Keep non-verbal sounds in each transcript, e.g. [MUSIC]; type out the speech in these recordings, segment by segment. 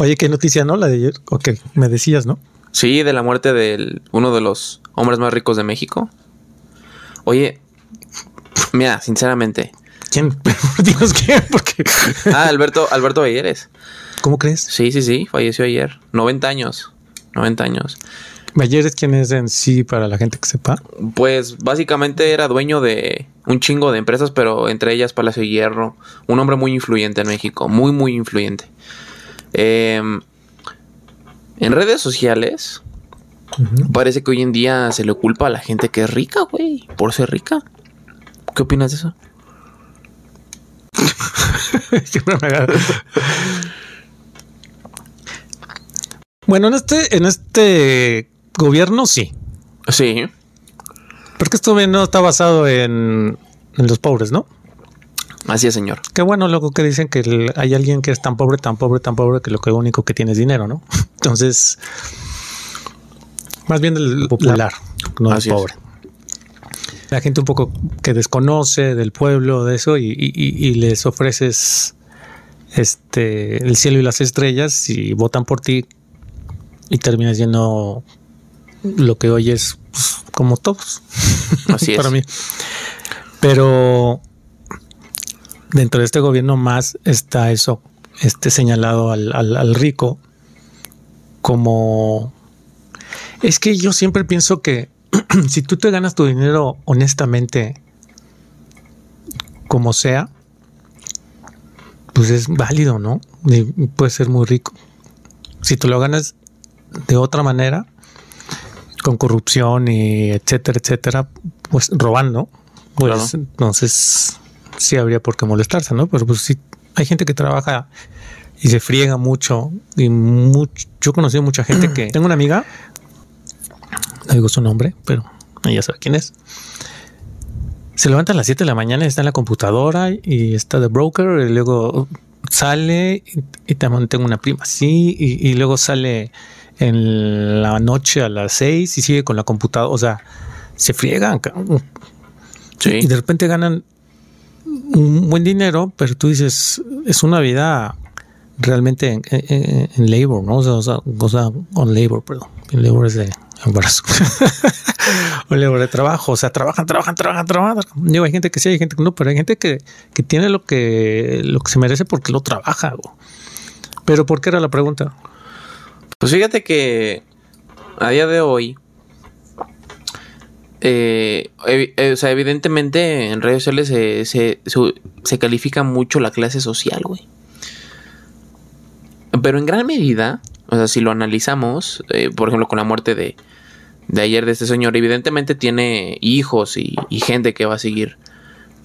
Oye, qué noticia, ¿no? La de ayer. Ok, me decías, ¿no? Sí, de la muerte de uno de los hombres más ricos de México. Oye, mira, sinceramente. ¿Quién? [LAUGHS] Dios, ¿quién? Porque... [LAUGHS] ah, Alberto, Alberto Ayeres. ¿Cómo crees? Sí, sí, sí, falleció ayer. 90 años. 90 años. ¿Ayeres quién es en sí para la gente que sepa? Pues básicamente era dueño de un chingo de empresas, pero entre ellas Palacio Hierro. Un hombre muy influyente en México. Muy, muy influyente. Em, en redes sociales, parece que hoy en día se le culpa a la gente que es rica, güey, por ser rica. ¿Qué opinas de eso? [LAUGHS] bueno, en este, en este gobierno sí. Sí. Porque esto no está basado en, en los pobres, ¿no? Así es, señor. Qué bueno luego que dicen que hay alguien que es tan pobre, tan pobre, tan pobre que lo que único que tiene es dinero, ¿no? [LAUGHS] Entonces, más bien el popular, no el pobre. La gente un poco que desconoce del pueblo, de eso, y, les ofreces este el cielo y las estrellas y votan por ti y terminas yendo lo que hoy es pues, como todos. Así [LAUGHS] es. Para mí. Pero dentro de este gobierno más está eso, este señalado al, rico como... Es que yo siempre pienso que [CLEARS THROAT] si tú te ganas tu dinero honestamente, como sea, pues es válido, ¿no? Y puede ser muy rico. Si tú lo ganas de otra manera, con corrupción y etcétera, etcétera, pues robando, pues entonces sí habría por qué molestarse, ¿no? Pero pues sí, hay gente que trabaja y se friega mucho. Y mucho, yo he conocido mucha gente que. [CLEARS THROAT] Tengo una amiga, no digo su nombre, pero ella sabe quién es. Se levanta a las 7 de la mañana y está en la computadora y está de broker y luego sale y, también tengo una prima así y, luego sale en la noche a las 6 y sigue con la computadora. O sea, se friegan. Sí. Y de repente ganan un buen dinero, pero tú dices, es una vida realmente en, labor, ¿no? O sea, o sea, on labor, perdón. En labor es de embarazo. [LAUGHS] on labor de trabajo. O sea, trabajan, trabajan, trabajan, trabajan. Digo, hay gente que sí, hay gente que no, pero hay gente que, que tiene lo que, lo que se merece porque lo trabaja. Pero ¿por qué era la pregunta? Pues fíjate que a día de hoy eh, eh, o sea, evidentemente en redes sociales se, se, califica mucho la clase social, güey. Pero en gran medida, o sea, si lo analizamos, eh, por ejemplo, con la muerte de, de ayer de este señor, evidentemente tiene hijos y, gente que va a seguir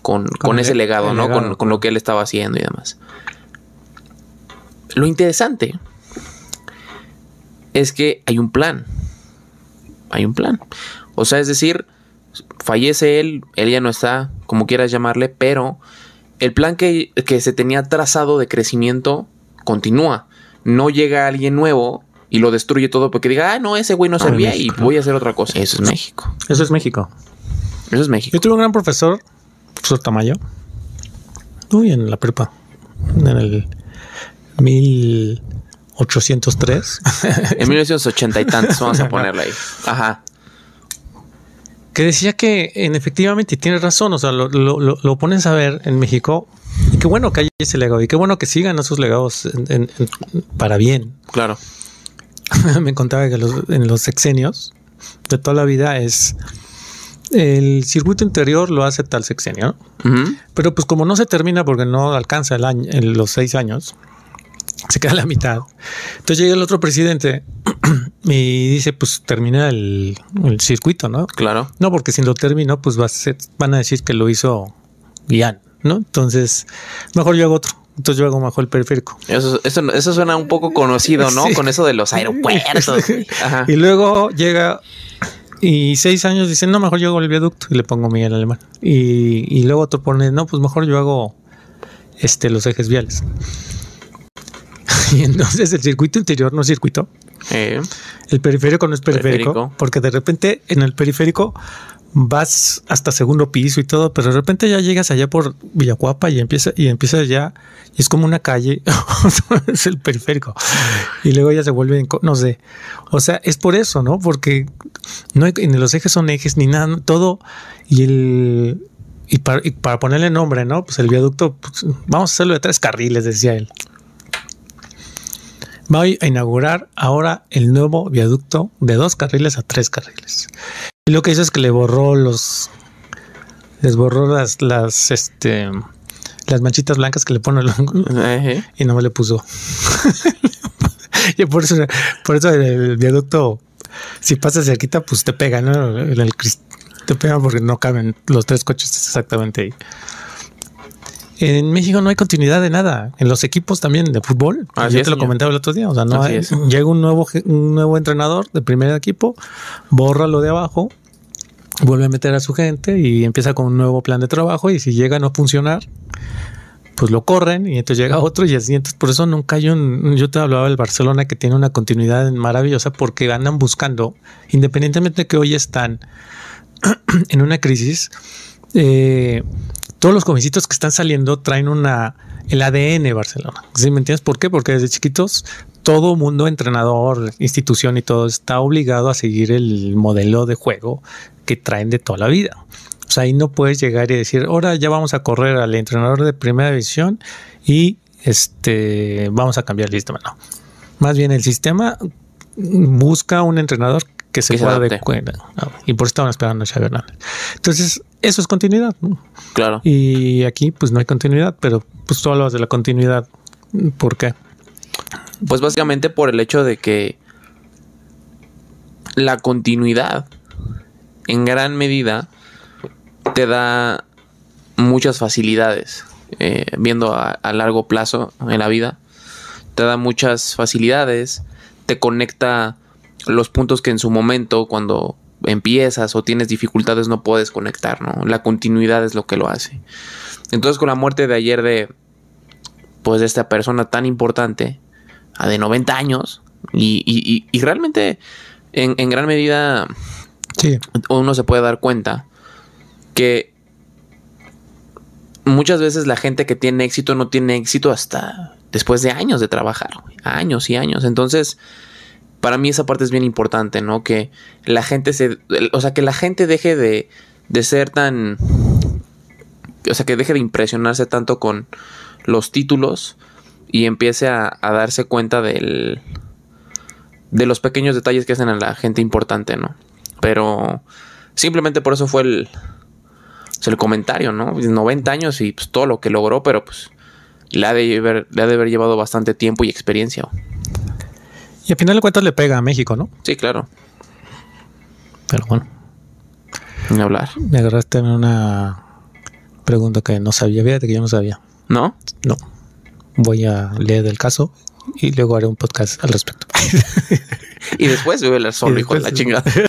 con, ese legado, ¿no? con, con lo que él estaba haciendo y demás. Lo interesante es que hay un plan. Hay un plan. O sea, es decir, fallece él, él ya no está, como quieras llamarle, pero el plan que, se tenía trazado de crecimiento continúa. No llega alguien nuevo y lo destruye todo porque diga, ah, no, ese güey no servía y voy a hacer otra cosa. Eso es México. Eso es México. Eso es México. Yo tuve un gran profesor, profesor Tamayo, muy en la prepa, en el 1803. en 1980 y tantos, vamos a ponerle ahí. Ajá que decía que en efectivamente tiene razón, o sea, lo, lo, pones a ver en México y qué bueno que haya ese legado y qué bueno que sigan esos legados para bien. Claro. [LAUGHS] Me contaba que en los sexenios de toda la vida es el circuito interior lo hace tal sexenio, pero pues como no se termina porque no alcanza el año, en los seis años, se queda la mitad. Entonces llega el otro presidente [CLEARS THROAT] y dice, pues termina el, circuito, ¿no? Claro. No, porque si lo terminó, pues va a ser, van a decir que lo hizo bien, ¿no? Entonces, mejor yo hago otro. Entonces yo hago mejor el periférico. Eso, eso, eso suena un poco conocido, ¿no? [LAUGHS] Con eso de los aeropuertos. [LAUGHS] Y luego llega y seis años dicen, no, mejor yo hago el viaducto y le pongo Miguel Alemán. Y, y luego otro pone, no, pues mejor yo hago este, los ejes viales. [LAUGHS] y entonces el circuito interior no es circuito. El periférico no es periférico, porque de repente en el periférico vas hasta segundo piso y todo, pero de repente ya llegas allá por Villacuapa y empieza y empieza ya y es como una calle, [LAUGHS] es el periférico. Y luego ya se vuelve, no sé. O sea, es por eso, ¿no? Porque no hay, ni los ejes son ejes ni nada, todo y el y para, para ponerle nombre, ¿no? Pues el viaducto, pues, vamos a hacerlo de tres carriles, decía él. Voy a inaugurar ahora el nuevo viaducto de dos carriles a tres carriles. Y lo que hizo es que le borró los. Les borró las, las, este, las manchitas blancas que le pone el y no me le puso. [LAUGHS] y por eso, por eso el viaducto, si pasa cerquita, pues te pega, ¿no? El, te pega porque no caben los tres coches exactamente ahí. En México no hay continuidad de nada. En los equipos también de fútbol. Yo te lo comentaba el otro día. O sea, no hay, llega un nuevo, un nuevo entrenador de primer equipo, borra lo de abajo, vuelve a meter a su gente y empieza con un nuevo plan de trabajo. Y si llega a no funcionar, pues lo corren y entonces llega otro y así. Entonces, por eso nunca hay un. Yo te hablaba del Barcelona que tiene una continuidad maravillosa porque andan buscando, independientemente de que hoy están [CLEARS THROAT] en una crisis, eh, todos los jovencitos que están saliendo traen una el ADN Barcelona. ¿Sí me entiendes por qué? Porque desde chiquitos todo mundo, entrenador, institución y todo está obligado a seguir el modelo de juego que traen de toda la vida. O sea, ahí no puedes llegar y decir, ahora ya vamos a correr al entrenador de primera división y este vamos a cambiar el sistema. No. Más bien el sistema busca un entrenador que se, pueda adecuar. Y por eso estaban esperando a Xavi Hernández. Entonces, eso es continuidad. Claro. Y aquí, pues no hay continuidad, pero pues tú hablas de la continuidad. ¿Por qué? Pues básicamente por el hecho de que la continuidad en gran medida te da muchas facilidades. Eh, viendo a, largo plazo en la vida, te da muchas facilidades, te conecta los puntos que en su momento, cuando empiezas o tienes dificultades, no puedes conectar, ¿no? La continuidad es lo que lo hace. Entonces, con la muerte de ayer de, pues, de esta persona tan importante, a de 90 años, y, realmente, en, gran medida, uno se puede dar cuenta que muchas veces la gente que tiene éxito no tiene éxito hasta después de años de trabajar, años y años. Entonces, para mí esa parte es bien importante, ¿no? Que la gente se, o sea, que la gente deje de, de ser tan, o sea, que deje de impresionarse tanto con los títulos y empiece a, darse cuenta del, de los pequeños detalles que hacen a la gente importante, ¿no? Pero simplemente por eso fue el, el comentario, ¿no? 90 años y pues, todo lo que logró, pero pues le ha de haber, le ha de haber llevado bastante tiempo y experiencia. Y al final de cuentas le pega a México, ¿no? Sí, claro. Pero bueno. Ni hablar. Me agarraste en una pregunta que no sabía, fíjate que yo no sabía. ¿No? No. Voy a leer el caso y luego haré un podcast al respecto. [LAUGHS] y después voy a hablar solo, hijo de la chingada.